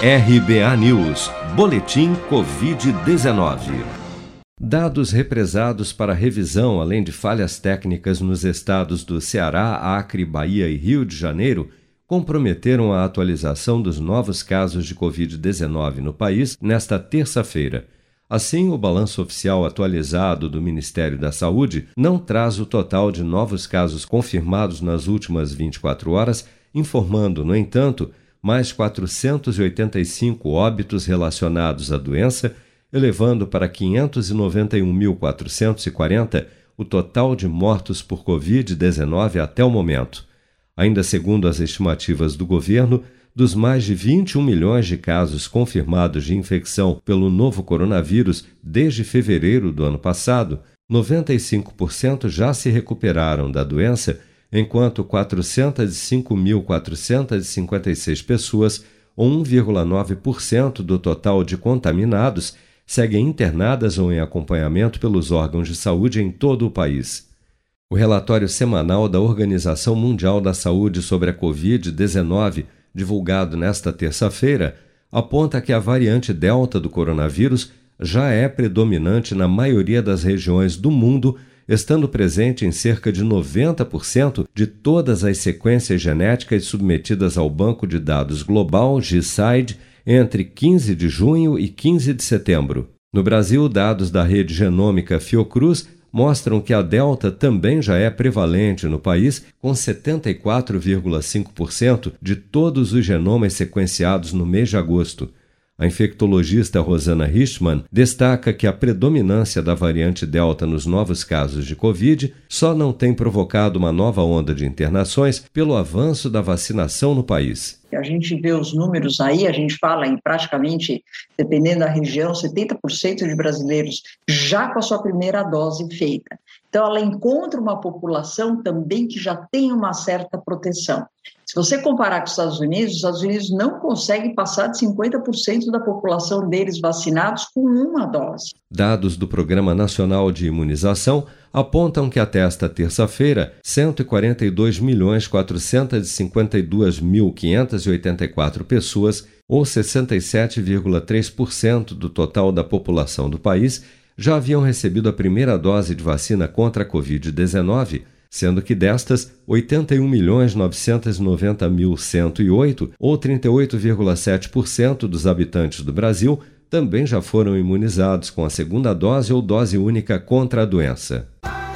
RBA News, Boletim Covid-19. Dados represados para revisão, além de falhas técnicas nos estados do Ceará, Acre, Bahia e Rio de Janeiro, comprometeram a atualização dos novos casos de Covid-19 no país nesta terça-feira. Assim, o balanço oficial atualizado do Ministério da Saúde não traz o total de novos casos confirmados nas últimas 24 horas, informando, no entanto, mais 485 óbitos relacionados à doença, elevando para 591.440 o total de mortos por Covid-19 até o momento. Ainda segundo as estimativas do governo, dos mais de 21 milhões de casos confirmados de infecção pelo novo coronavírus desde fevereiro do ano passado, 95% já se recuperaram da doença enquanto 405.456 pessoas, ou 1,9% do total de contaminados, seguem internadas ou em acompanhamento pelos órgãos de saúde em todo o país. O relatório semanal da Organização Mundial da Saúde sobre a Covid-19, divulgado nesta terça-feira, aponta que a variante Delta do coronavírus já é predominante na maioria das regiões do mundo estando presente em cerca de 90% de todas as sequências genéticas submetidas ao Banco de Dados Global, GSIDE, entre 15 de junho e 15 de setembro. No Brasil, dados da rede genômica Fiocruz mostram que a Delta também já é prevalente no país, com 74,5% de todos os genomas sequenciados no mês de agosto. A infectologista Rosana Richman destaca que a predominância da variante Delta nos novos casos de Covid só não tem provocado uma nova onda de internações pelo avanço da vacinação no país. A gente vê os números aí, a gente fala em praticamente, dependendo da região, 70% de brasileiros já com a sua primeira dose feita. Então, ela encontra uma população também que já tem uma certa proteção. Se você comparar com os Estados Unidos, os Estados Unidos não conseguem passar de 50% da população deles vacinados com uma dose. Dados do Programa Nacional de Imunização apontam que até esta terça-feira, 142.452.584 pessoas, ou 67,3% do total da população do país, já haviam recebido a primeira dose de vacina contra a Covid-19 sendo que destas, 81.990.108, ou 38,7% dos habitantes do Brasil, também já foram imunizados com a segunda dose ou dose única contra a doença.